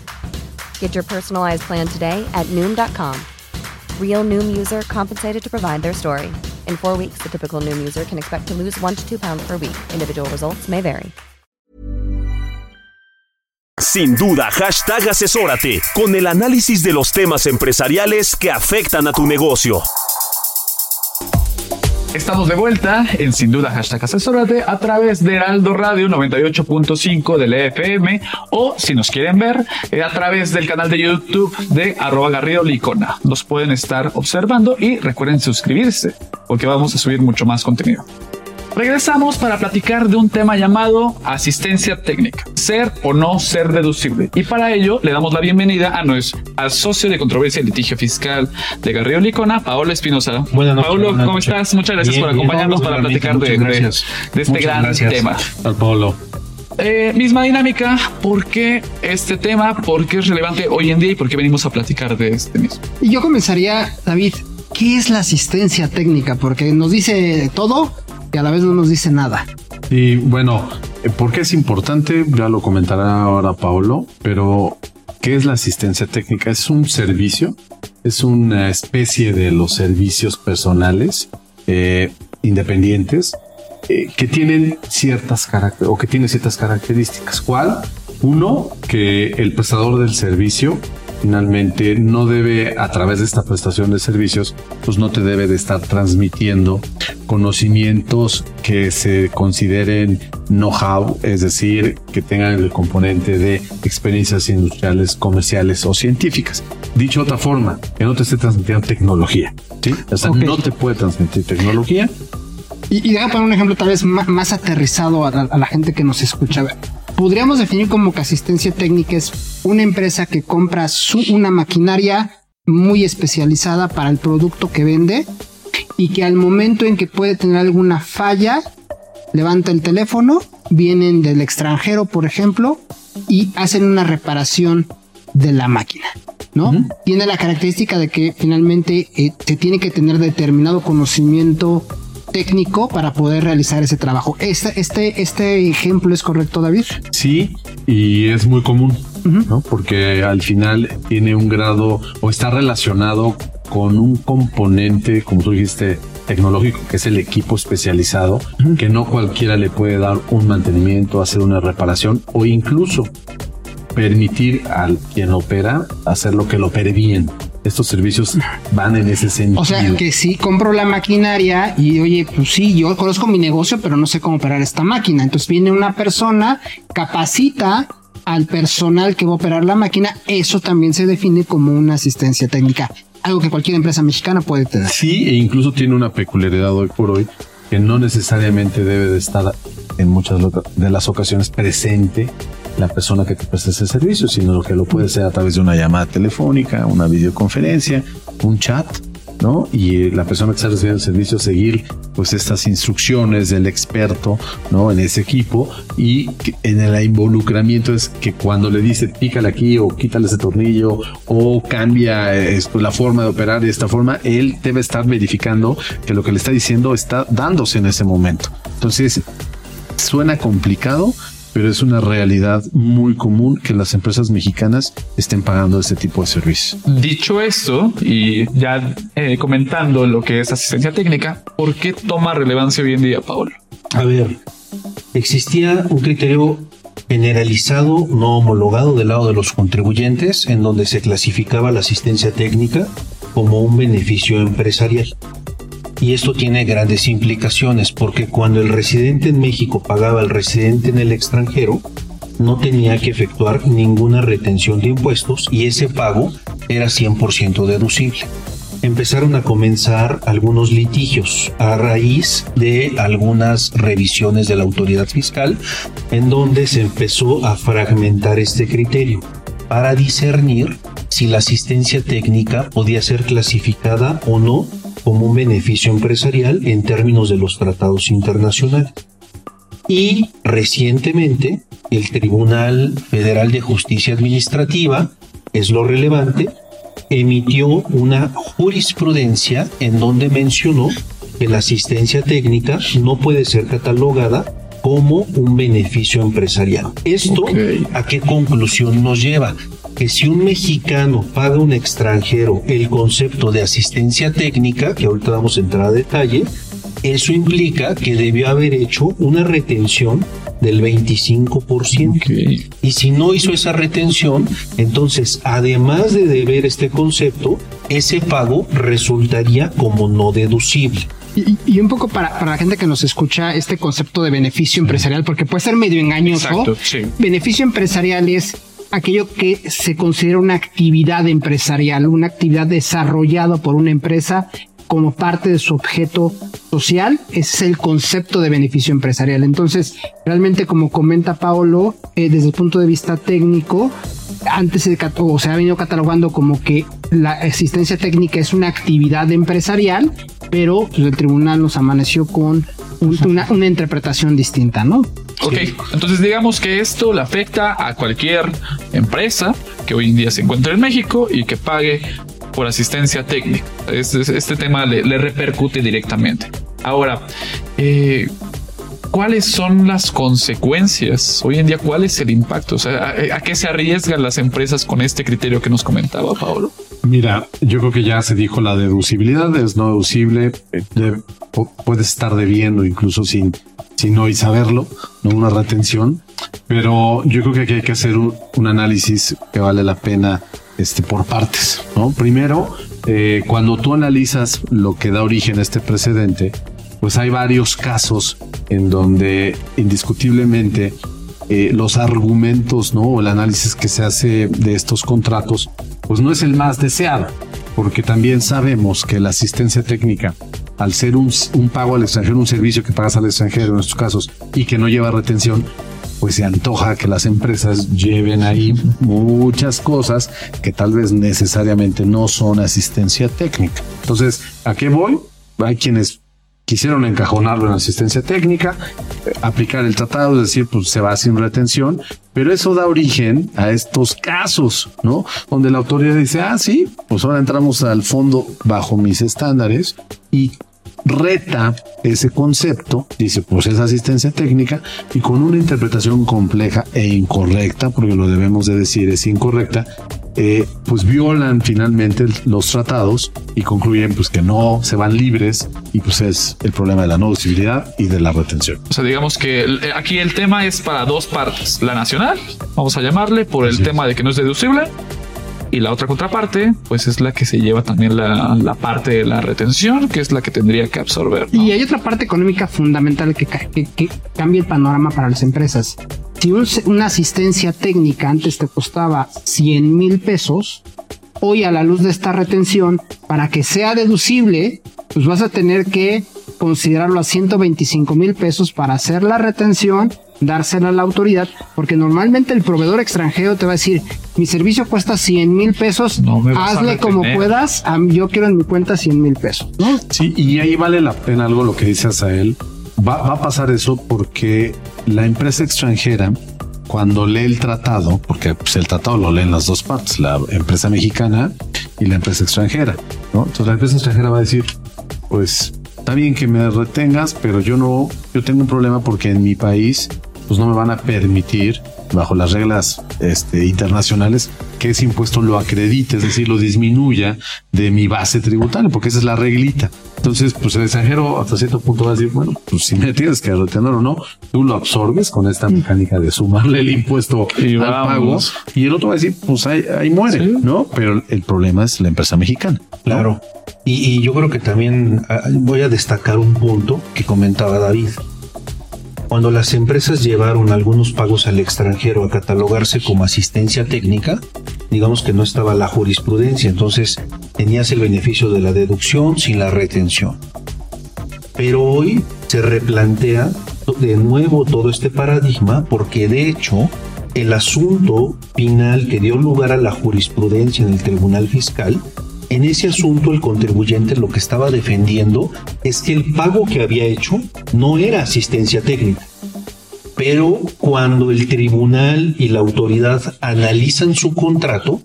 Get your personalized plan today at Noom.com. Real Noom user compensated to provide their story. In four weeks, the typical Noom user can expect to lose one to two pounds per week. Individual results may vary. Sin duda, hashtag asesórate con el análisis de los temas empresariales que afectan a tu negocio. Estamos de vuelta en Sin Duda Hashtag Asesórate a través de Heraldo Radio 98.5 del EFM o si nos quieren ver eh, a través del canal de YouTube de arroba Garrido Licona. Nos pueden estar observando y recuerden suscribirse porque vamos a subir mucho más contenido. Regresamos para platicar de un tema llamado asistencia técnica, ser o no ser deducible. Y para ello le damos la bienvenida a nuestro al socio de controversia y litigio fiscal de Garrido Licona, Paolo Espinosa. Buenas noches, Paolo, buenas ¿cómo noches. estás? Muchas gracias Bien, por bien, acompañarnos para platicar de, de- de este Muchas gran gracias. tema. Al Pablo. Eh, misma dinámica, ¿por qué este tema? ¿Por qué es relevante hoy en día y por qué venimos a platicar de este mismo? Y yo comenzaría, David, ¿qué es la asistencia técnica? Porque nos dice todo y a la vez no nos dice nada. Y bueno, eh, ¿por qué es importante? Ya lo comentará ahora Paolo, pero ¿qué es la asistencia técnica? Es un servicio, es una especie de los servicios personales eh, independientes eh, que tienen ciertas o que tienen ciertas características. ¿Cuál? Uno, que el prestador del servicio finalmente no debe, a través de esta prestación de servicios, pues no te debe de estar transmitiendo conocimientos que se consideren know-how, es decir, que tengan el componente de experiencias industriales, comerciales o científicas. Dicho de otra forma, que no te esté transmitiendo tecnología, ¿sí? O sea, no te puede transmitir tecnología. Y, y déjame poner un ejemplo tal vez más, aterrizado a la, a la gente que nos escucha. A ver, Podríamos definir como que asistencia técnica es una empresa que compra su- una maquinaria muy especializada para el producto que vende y que al momento en que puede tener alguna falla, levanta el teléfono, vienen del extranjero, por ejemplo, y hacen una reparación de la máquina. ¿no? Tiene la característica de que finalmente eh, se tiene que tener determinado conocimiento técnico para poder realizar ese trabajo. Este, este, este ejemplo es correcto, David. Sí, y es muy común, ¿no? Porque al final tiene un grado o está relacionado con un componente, como tú dijiste, tecnológico, que es el equipo especializado, que no cualquiera le puede dar un mantenimiento, hacer una reparación o incluso permitir al quien opera hacer lo que lo opere bien. Estos servicios van en ese sentido. O sea, que sí compro la maquinaria y oye, pues sí, yo conozco mi negocio, pero no sé cómo operar esta máquina. Entonces viene una persona, capacita al personal que va a operar la máquina. Eso también se define como una asistencia técnica. Algo que cualquier empresa mexicana puede tener. Sí, e incluso tiene una peculiaridad hoy por hoy que no necesariamente debe de estar en muchas de las ocasiones presente la persona que te presta ese servicio, sino que lo puede ser a través de una llamada telefónica, una videoconferencia, un chat, ¿no? Y eh, la persona que está recibiendo el servicio seguir pues estas instrucciones del experto, ¿no? En ese equipo y en el involucramiento es que cuando le dice pícale aquí o quítale ese tornillo o cambia eh, la forma de operar de esta forma, él debe estar verificando que lo que le está diciendo está dándose en ese momento. Entonces, suena complicado, pero es una realidad muy común que las empresas mexicanas estén pagando este tipo de servicios. Dicho esto, y ya eh, comentando lo que es asistencia técnica, ¿por qué toma relevancia hoy en día, Paolo? A ver, existía un criterio generalizado, no homologado del lado de los contribuyentes, en donde se clasificaba la asistencia técnica como un beneficio empresarial. Y esto tiene grandes implicaciones porque cuando el residente en México pagaba al residente en el extranjero, no tenía que efectuar ninguna retención de impuestos y ese pago era 100% deducible. Empezaron a comenzar algunos litigios a raíz de algunas revisiones de la autoridad fiscal en donde se empezó a fragmentar este criterio para discernir si la asistencia técnica podía ser clasificada o no como un beneficio empresarial en términos de los tratados internacionales. Y recientemente el Tribunal Federal de Justicia Administrativa, es lo relevante, emitió una jurisprudencia en donde mencionó que la asistencia técnica no puede ser catalogada como un beneficio empresarial. ¿Esto a qué conclusión nos lleva? Que si un mexicano paga a un extranjero el concepto de asistencia técnica, que ahorita vamos a entrar a detalle, eso implica que debió haber hecho una retención del 25%. Y si no hizo esa retención, entonces, además de deber este concepto, ese pago resultaría como no deducible. Y, un poco para, la gente que nos escucha, este concepto de beneficio empresarial, porque puede ser medio engañoso. Exacto, Beneficio empresarial es aquello que se considera una actividad empresarial, una actividad desarrollada por una empresa como parte de su objeto social, es el concepto de beneficio empresarial. Entonces, realmente como comenta Paolo, eh, desde el punto de vista técnico, antes se ha venido catalogando como que la existencia técnica es una actividad empresarial, pero pues, el tribunal nos amaneció con una, una interpretación distinta, ¿no? Ok, entonces digamos que esto le afecta a cualquier empresa que hoy en día se encuentra en México y que pague por asistencia técnica. Este, tema le, repercute directamente. Ahora, eh, ¿cuáles son las consecuencias? Hoy en día, ¿cuál es el impacto? O sea, ¿a, qué se arriesgan las empresas con este criterio que nos comentaba Pablo? Mira, yo creo que ya se dijo la deducibilidad, es no deducible, eh, puedes estar debiendo incluso sin sino y saberlo, no una retención. Pero yo creo que aquí hay que hacer un, análisis que vale la pena este, por partes. ¿no? Primero, eh, cuando tú analizas lo que da origen a este precedente, pues hay varios casos en donde indiscutiblemente eh, los argumentos ¿no? o el análisis que se hace de estos contratos, pues no es el más deseado, porque también sabemos que la asistencia técnica al ser un, pago al extranjero, un servicio que pagas al extranjero en estos casos y que no lleva retención, pues se antoja que las empresas lleven ahí muchas cosas que tal vez necesariamente no son asistencia técnica. Entonces, ¿a qué voy? Hay quienes quisieron encajonarlo en asistencia técnica, eh, aplicar el tratado, es decir, pues se va sin retención, pero eso da origen a estos casos, ¿no? Donde la autoridad dice, ah, sí, pues ahora entramos al fondo bajo mis estándares y reta ese concepto, dice pues es asistencia técnica y con una interpretación compleja e incorrecta, porque lo debemos de decir es incorrecta, eh, pues violan finalmente los tratados y concluyen pues que no se van libres y pues es el problema de la no deducibilidad y de la retención. O sea, digamos que aquí el tema es para dos partes, la nacional, vamos a llamarle por el tema de que no es deducible y la otra contraparte, pues es la que se lleva también la, parte de la retención, que es la que tendría que absorber. Y hay otra parte económica fundamental que, que, cambia el panorama para las empresas. Si una asistencia técnica antes te costaba 100 mil pesos, hoy a la luz de esta retención, para que sea deducible, pues vas a tener que considerarlo a 125 mil pesos para hacer la retención, dársela a la autoridad, porque normalmente el proveedor extranjero te va a decir, mi servicio cuesta 100 mil pesos, a hazle como retener". puedas, yo quiero en mi cuenta 100 mil pesos, ¿no? Sí, y ahí vale la pena algo lo que dices a él. Va, va a pasar eso porque la empresa extranjera, cuando lee el tratado, porque pues, el tratado lo leen las dos partes, la empresa mexicana y la empresa extranjera, ¿no? Entonces la empresa extranjera va a decir, pues está bien que me retengas, pero yo no, yo tengo un problema porque en mi país, pues no me van a permitir bajo las reglas este, internacionales que ese impuesto lo acredite, es decir, lo disminuya de mi base tributaria, porque esa es la reglita. Entonces, pues el extranjero hasta cierto punto va a decir, bueno, pues si me tienes que retener o no, tú lo absorbes con esta mecánica de sumarle el impuesto Y al pago y el otro va a decir, pues ahí, ahí muere, ¿no? Pero el problema es la empresa mexicana. ¿no? Claro. Y, y yo creo que también ah, voy a destacar un punto que comentaba David. Cuando las empresas llevaron algunos pagos al extranjero a catalogarse como asistencia técnica, digamos que no estaba la jurisprudencia, entonces tenías el beneficio de la deducción sin la retención. Pero hoy se replantea de nuevo todo este paradigma porque de hecho el asunto final que dio lugar a la jurisprudencia en el Tribunal Fiscal, en ese asunto el contribuyente lo que estaba defendiendo es que el pago que había hecho no era asistencia técnica. Pero cuando el tribunal y la autoridad analizan su contrato,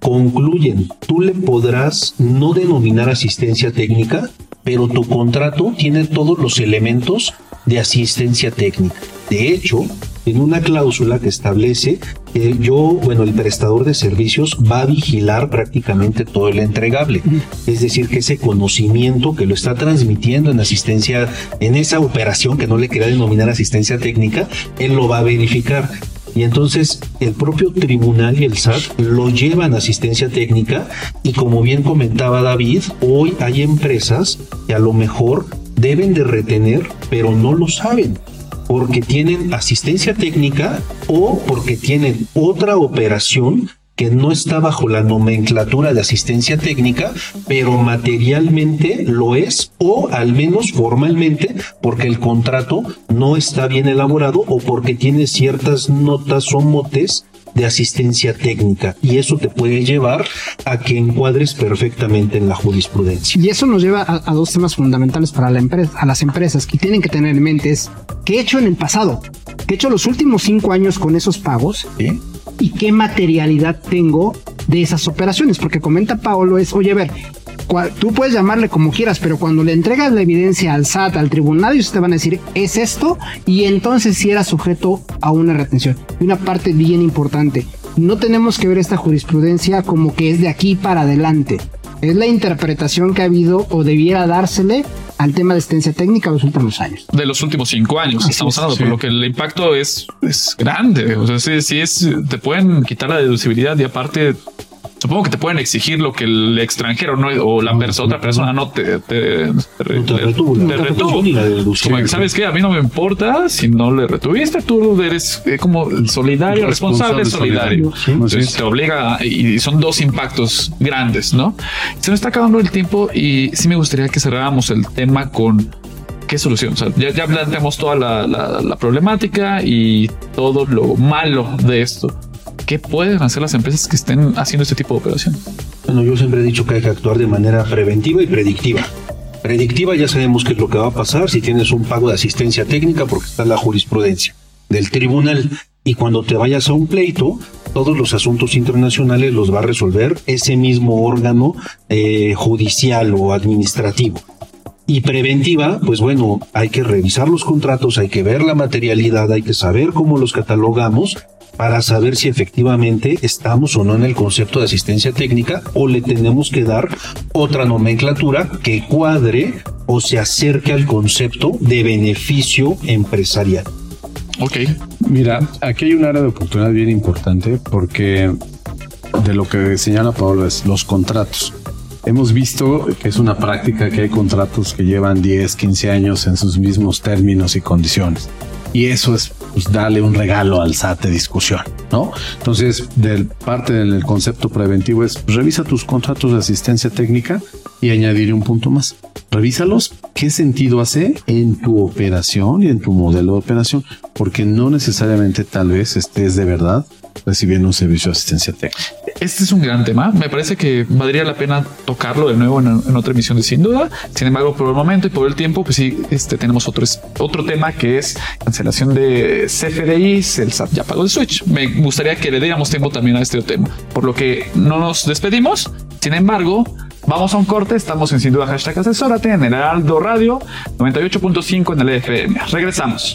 concluyen, tú le podrás no denominar asistencia técnica, pero tu contrato tiene todos los elementos de asistencia técnica. De hecho, en una cláusula que establece que yo, bueno, el prestador de servicios va a vigilar prácticamente todo el entregable. Es decir, que ese conocimiento que lo está transmitiendo en asistencia, en esa operación que no le quería denominar asistencia técnica, él lo va a verificar. Y entonces el propio tribunal y el SAT lo llevan a asistencia técnica y como bien comentaba David, hoy hay empresas que a lo mejor deben de retener, pero no lo saben porque tienen asistencia técnica o porque tienen otra operación que no está bajo la nomenclatura de asistencia técnica, pero materialmente lo es, o al menos formalmente, porque el contrato no está bien elaborado o porque tiene ciertas notas o motes de asistencia técnica. Y eso te puede llevar a que encuadres perfectamente en la jurisprudencia. Y eso nos lleva a, a dos temas fundamentales para la empresa, a las empresas que tienen que tener en mente es qué he hecho en el pasado, qué he hecho los últimos cinco años con esos pagos y qué materialidad tengo de esas operaciones. Porque comenta Paolo es, oye, a ver, tú puedes llamarle como quieras, pero cuando le entregas la evidencia al SAT, al tribunal, ellos te van a decir, es esto, y entonces sí era sujeto a una retención. Y una parte bien importante, no tenemos que ver esta jurisprudencia como que es de aquí para adelante. Es la interpretación que ha habido o debiera dársele al tema de asistencia técnica los últimos años. de los últimos cinco años Así estamos es, hablando, sí. por lo que el impacto es, es grande. O sea, sí, sí es, te pueden quitar la deducibilidad y aparte, supongo que te pueden exigir lo que el extranjero no, o la persona, otra persona no te, te, No te retuvo. Como que, ¿Sabes qué? A mí no me importa si no le retuviste. Tú eres eh, como solidario, responsable, solidario. solidario. Sí. Entonces te obliga y son dos impactos grandes, ¿no? Se nos está acabando el tiempo y sí me gustaría que cerráramos el tema con qué solución. O sea, ya, ya planteamos toda la, la- la problemática y todo lo malo de esto. ¿Qué pueden hacer las empresas que estén haciendo este tipo de operación? Bueno, yo siempre he dicho que hay que actuar de manera preventiva y predictiva. Predictiva ya sabemos qué es lo que va a pasar si tienes un pago de asistencia técnica porque está la jurisprudencia del tribunal y cuando te vayas a un pleito, todos los asuntos internacionales los va a resolver ese mismo órgano eh, judicial o administrativo. Y preventiva, pues bueno, hay que revisar los contratos, hay que ver la materialidad, hay que saber cómo los catalogamos para saber si efectivamente estamos o no en el concepto de asistencia técnica o le tenemos que dar otra nomenclatura que cuadre o se acerque al concepto de beneficio empresarial. Ok. Mira, aquí hay un área de oportunidad bien importante porque de lo que señala Pablo es los contratos. Hemos visto que es una práctica que hay contratos que llevan 10, 15 años en sus mismos términos y condiciones. Y eso es pues, darle un regalo al SAT de discusión, ¿no? Entonces, del parte del concepto preventivo es revisa tus contratos de asistencia técnica y añadiré un punto más. Revísalos ¿qué sentido hace en tu operación y en tu modelo de operación? Porque no necesariamente tal vez estés de verdad recibiendo un servicio de asistencia técnica. Este es un gran tema. Me parece que valdría la pena tocarlo de nuevo en, otra emisión de Sin Duda. Sin embargo, por el momento y por el tiempo, pues sí, este, tenemos otro, otro tema que es cancelación de CFDIs. El SAT ya pagó el switch. Me gustaría que le diéramos tiempo también a este tema. Por lo que no nos despedimos. Sin embargo, Vamos a un corte, estamos en Sin Duda Hashtag Asesórate en el Heraldo Radio 98.5 en el FM. Regresamos.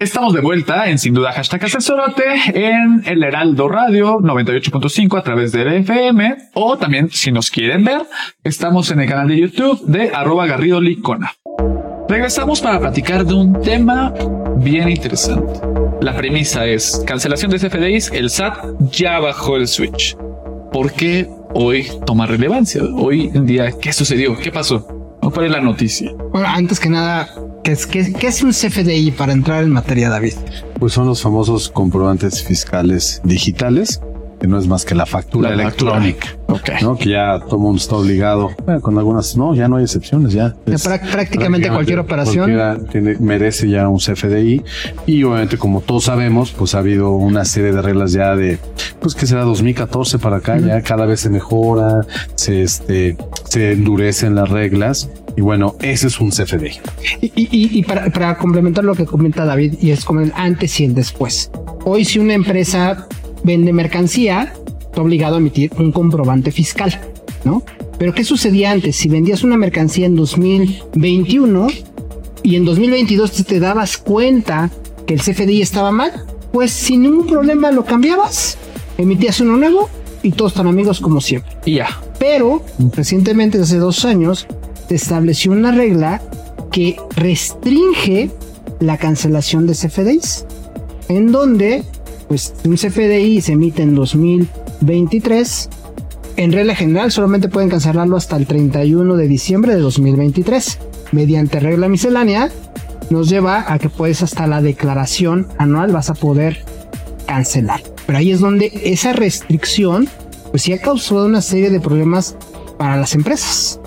Estamos de vuelta en Sin Duda Hashtag Asesórate en el Heraldo Radio 98.5 a través del FM o también si nos quieren ver estamos en el canal de YouTube de arroba Garrido Licona. Regresamos para platicar de un tema bien interesante. La premisa es cancelación de CFDIs, el SAT ya bajó el switch. ¿Por qué hoy toma relevancia? Hoy en día, ¿qué sucedió? ¿Qué pasó? ¿Cuál es la noticia? Bueno, antes que nada, ¿qué es, qué, qué es un CFDI para entrar en materia, David? Pues son los famosos comprobantes fiscales digitales, que no es más que la factura La factura. electrónica, Ok. ¿no? Que ya todo mundo está obligado, bueno, con algunas, no, ya no hay excepciones, ya. Ya Es- prá- prácticamente cualquier operación. cualquiera tiene- merece ya un CFDI y obviamente como todos sabemos, pues ha habido una serie de reglas ya de, pues que será 2014 para acá, ya cada vez se mejora, se, este, se endurecen las reglas y bueno, ese es un CFDI. Y, y- y- y para, para complementar lo que comenta David, y es como el antes y el después. Hoy, si una empresa vende mercancía, está obligado a emitir un comprobante fiscal, ¿no? Pero ¿qué sucedía antes? Si vendías una mercancía en 2021 y en 2022 te, dabas cuenta que el CFDI estaba mal, pues sin ningún problema lo cambiabas, emitías uno nuevo y todos tan amigos como siempre. Y ya. Pero recientemente, hace dos años, se estableció una regla que restringe la cancelación de CFDIs, en donde, pues, un CFDI se emite en 2023. En regla general, solamente pueden cancelarlo hasta el 31 de diciembre de 2023. Mediante regla miscelánea, nos lleva a que puedes hasta la declaración anual vas a poder cancelar. Pero ahí es donde esa restricción, pues sí ha causado una serie de problemas para las empresas.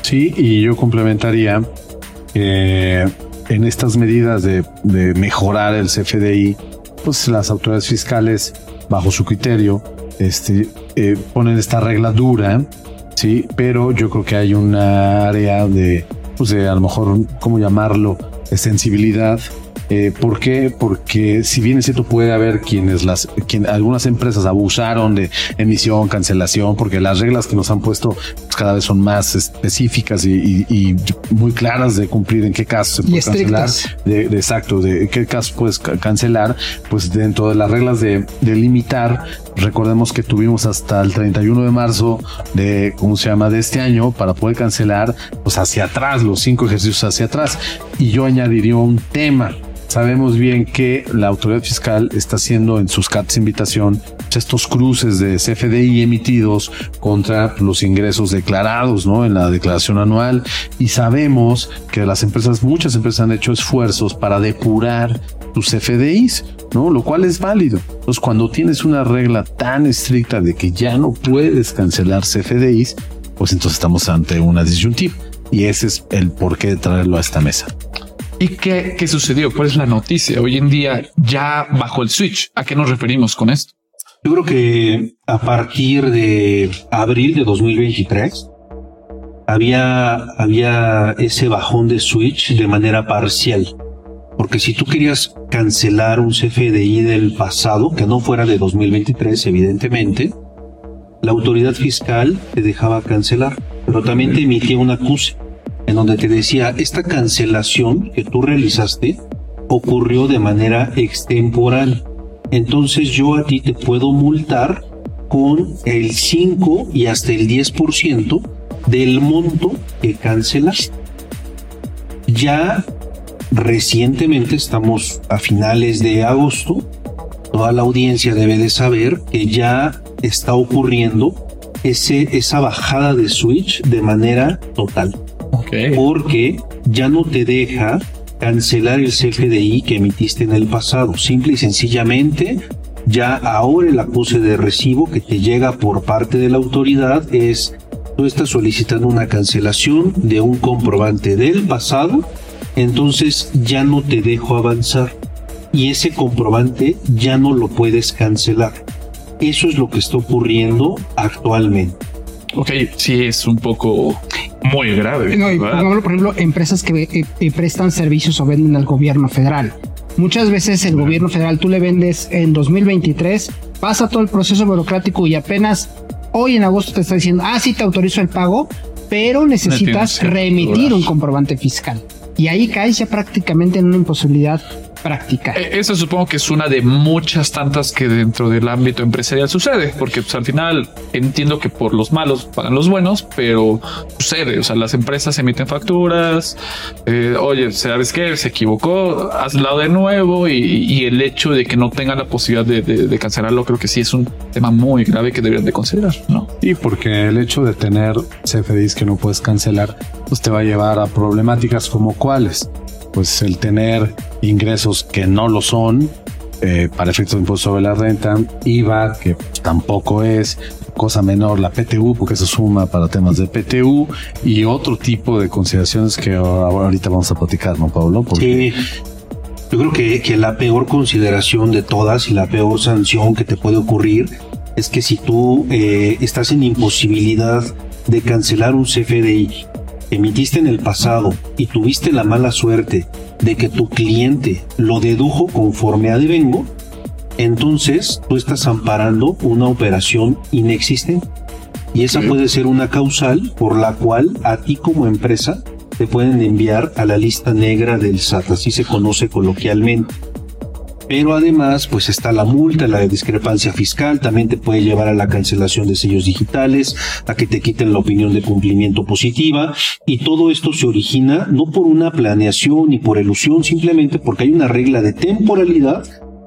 Sí, y yo complementaría que en estas medidas de, de mejorar el CFDI, pues las autoridades fiscales, bajo su criterio, este, eh, ponen esta regla dura, sí, pero yo creo que hay una área de, pues de a lo mejor, ¿cómo llamarlo? De sensibilidad. Eh, ¿Por qué? Porque si bien es cierto puede haber quienes las, quien, algunas empresas abusaron de emisión, cancelación, porque las reglas que nos han puesto pues, cada vez son más específicas y, y- y muy claras de cumplir en qué caso se Y puede cancelar, de, de exacto, de qué caso puedes ca- cancelar, pues dentro de las reglas de, de limitar, recordemos que tuvimos hasta el 31 de marzo de, ¿cómo se llama?, de este año para poder cancelar, pues hacia atrás, los cinco ejercicios hacia atrás. Y yo añadiría un tema. Sabemos bien que la autoridad fiscal está haciendo en sus cartas de invitación estos cruces de CFDI emitidos contra los ingresos declarados, ¿no? En la declaración anual. Y sabemos que las empresas, muchas empresas han hecho esfuerzos para depurar tus CFDIs, ¿no? Lo cual es válido. Entonces, cuando tienes una regla tan estricta de que ya no puedes cancelar CFDIs, pues entonces estamos ante una disyuntiva. Y ese es el porqué de traerlo a esta mesa. ¿Y qué, qué sucedió? ¿Cuál es la noticia? Hoy en día ya bajó el switch. ¿A qué nos referimos con esto? Yo creo que a partir de abril de 2023 había, había ese bajón de switch de manera parcial. Porque si tú querías cancelar un CFDI del pasado, que no fuera de 2023, evidentemente, la autoridad fiscal te dejaba cancelar, pero también te emitía un acuse en donde te decía, esta cancelación que tú realizaste ocurrió de manera extemporal. Entonces yo a ti te puedo multar con el 5 y hasta el 10% del monto que cancelaste. Ya recientemente, estamos a finales de agosto, toda la audiencia debe de saber que ya está ocurriendo ese, esa bajada de switch de manera total. Porque ya no te deja cancelar el CFDI que emitiste en el pasado. Simple y sencillamente, ya ahora el acuse de recibo que te llega por parte de la autoridad es, tú estás solicitando una cancelación de un comprobante del pasado, entonces ya no te dejo avanzar y ese comprobante ya no lo puedes cancelar. Eso es lo que está ocurriendo actualmente. Ok, sí, es un poco muy grave. No, y pongámoslo, por ejemplo, empresas que eh, eh, prestan servicios o venden al gobierno federal. Muchas veces el gobierno federal tú le vendes en 2023, pasa todo el proceso burocrático y apenas hoy en agosto te está diciendo, ah, sí, te autorizo el pago, pero necesitas remitir un comprobante fiscal. Y ahí caes ya prácticamente en una imposibilidad práctica. Eh, eso supongo que es una de muchas tantas que dentro del ámbito empresarial sucede, porque pues, al final entiendo que por los malos pagan los buenos, pero sucede, o sea, las empresas emiten facturas, eh, oye, ¿sabes qué? Se equivocó, hazlo de nuevo y, el hecho de que no tengan la posibilidad de, cancelarlo creo que sí es un tema muy grave que deberían de considerar, ¿no? Y porque el hecho de tener CFDIs que no puedes cancelar, pues te va a llevar a problemáticas como cuáles pues el tener ingresos que no lo son, eh, para efectos de impuesto sobre la renta, IVA, que tampoco es, cosa menor, la PTU, porque eso suma para temas de PTU, y otro tipo de consideraciones que ahorita vamos a platicar, ¿no, Pablo? Sí. Yo creo que, que la peor consideración de todas y la peor sanción que te puede ocurrir es que si tú eh, estás en imposibilidad de cancelar un CFDI emitiste en el pasado y tuviste la mala suerte de que tu cliente lo dedujo conforme a devengo, entonces tú estás amparando una operación inexistente. Y esa puede ser una causal por la cual a ti como empresa te pueden enviar a la lista negra del SAT, así se conoce coloquialmente pero además pues está la multa, la discrepancia fiscal, también te puede llevar a la cancelación de sellos digitales, a que te quiten la opinión de cumplimiento positiva y todo esto se origina no por una planeación ni por ilusión, simplemente porque hay una regla de temporalidad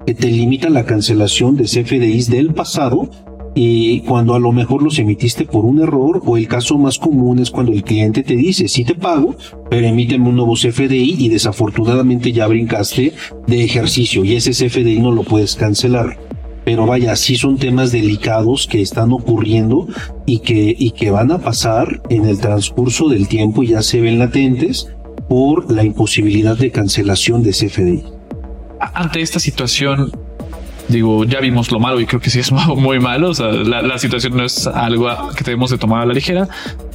que te limita la cancelación de CFDIs del pasado y cuando a lo mejor los emitiste por un error o el caso más común es cuando el cliente te dice sí te pago pero emíteme un nuevo CFDI y desafortunadamente ya brincaste de ejercicio y ese CFDI no lo puedes cancelar pero vaya sí son temas delicados que están ocurriendo y que y que van a pasar en el transcurso del tiempo y ya se ven latentes por la imposibilidad de cancelación de CFDI ante esta situación digo, ya vimos lo malo y creo que sí es muy malo. O sea, la, situación no es algo que tenemos de tomar a la ligera,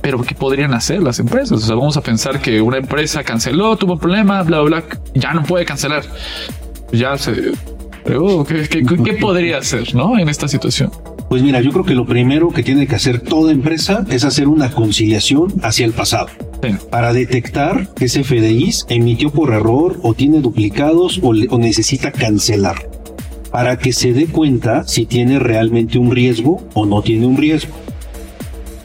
pero ¿qué podrían hacer las empresas? O sea, vamos a pensar que una empresa canceló, tuvo un problema, bla, bla, bla, ya no puede cancelar. Ya se. Pero, ¿qué, podría hacer, no? En esta situación. Pues mira, yo creo que lo primero que tiene que hacer toda empresa es hacer una conciliación hacia el pasado. Para detectar que ese FDI emitió por error o tiene duplicados o necesita cancelar para que se dé cuenta si tiene realmente un riesgo o no tiene un riesgo.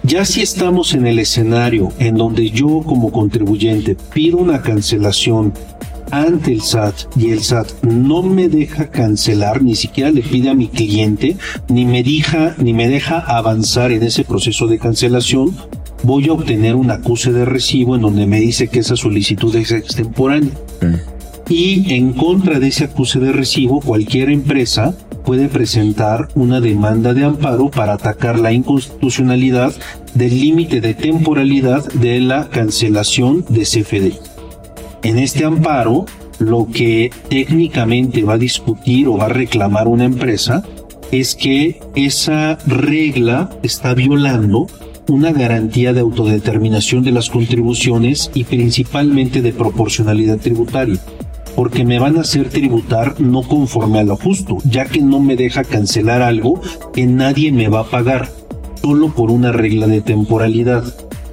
Ya si estamos en el escenario en donde yo como contribuyente pido una cancelación ante el SAT y el SAT no me deja cancelar, ni siquiera le pide a mi cliente, ni me deja, ni me deja avanzar en ese proceso de cancelación, voy a obtener un acuse de recibo en donde me dice que esa solicitud es extemporánea y en contra de ese acuse de recibo cualquier empresa puede presentar una demanda de amparo para atacar la inconstitucionalidad del límite de temporalidad de la cancelación de CFDI. En este amparo, lo que técnicamente va a discutir o va a reclamar una empresa es que esa regla está violando una garantía de autodeterminación de las contribuciones y principalmente de proporcionalidad tributaria porque me van a hacer tributar no conforme a lo justo, ya que no me deja cancelar algo que nadie me va a pagar, solo por una regla de temporalidad.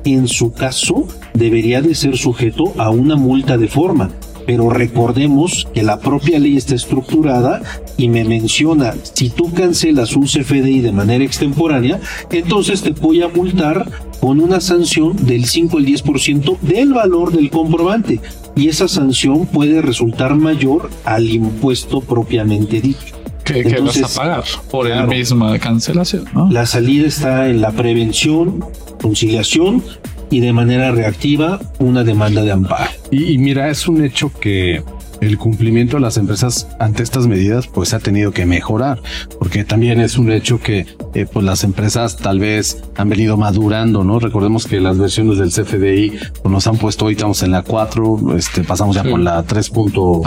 En su caso, debería de ser sujeto a una multa de forma, pero recordemos que la propia ley está estructurada y me menciona, si tú cancelas un CFDI de manera extemporánea, entonces te voy a multar con una sanción del 5 al 10% del valor del comprobante y esa sanción puede resultar mayor al impuesto propiamente dicho. que, que vas a pagar por la misma cancelación. ¿no? La salida está en la prevención, conciliación y de manera reactiva una demanda de amparo. Y, y mira, es un hecho que el cumplimiento de las empresas ante estas medidas pues ha tenido que mejorar, porque también es un hecho que eh, pues las empresas tal vez han venido madurando, ¿no? Recordemos que las versiones del CFDI pues, nos han puesto, hoy estamos en la 4, este, pasamos ya Sí. por la 3.3.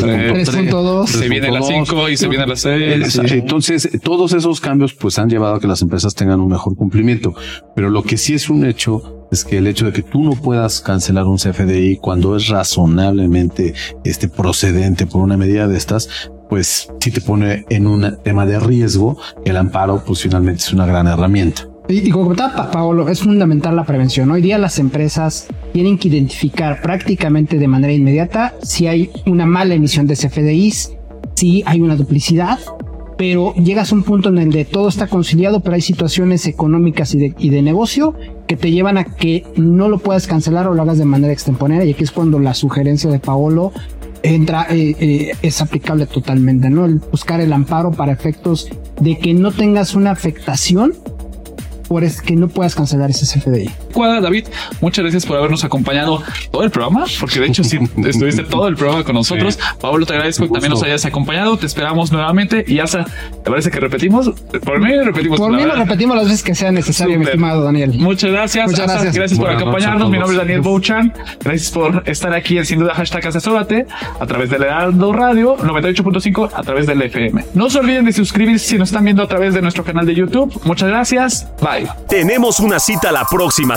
3.2. Se viene la 5 y se viene la 6. Entonces, todos esos cambios pues han llevado a que las empresas tengan un mejor cumplimiento. Pero lo que sí es un hecho es que el hecho de que tú no puedas cancelar un CFDI cuando es razonablemente este procedente por una medida de estas, pues sí te pone en un tema de riesgo. El amparo, pues finalmente es una gran herramienta. Y, como comentaba Pa- Paolo, es fundamental la prevención. Hoy día las empresas tienen que identificar prácticamente de manera inmediata si hay una mala emisión de CFDIs, si hay una duplicidad, pero llegas a un punto en el de todo está conciliado, pero hay situaciones económicas y de, negocio que te llevan a que no lo puedas cancelar o lo hagas de manera extemporánea y aquí es cuando la sugerencia de Paolo entra, eh, eh, es aplicable totalmente, ¿no? El buscar el amparo para efectos de que no tengas una afectación por es que no puedas cancelar ese CFDI. Cuadra, David, muchas gracias por habernos acompañado todo el programa, porque de hecho sí estuviste todo el programa con nosotros. Pablo, te agradezco que también nos hayas acompañado. Te esperamos nuevamente. Y hasta, ¿te parece que repetimos? Por mí repetimos. Por mí lo repetimos las veces que sea necesario, mi estimado Daniel. Muchas gracias. Muchas Asa, gracias. Gracias por acompañarnos. Mi nombre es Daniel Bouchan. Gracias por estar aquí en Sin Duda Hashtag Asesórate a través del Heraldo Radio 98.5 a través del FM. No se olviden de suscribirse si nos están viendo a través de nuestro canal de YouTube. Muchas gracias. Bye. Tenemos una cita la próxima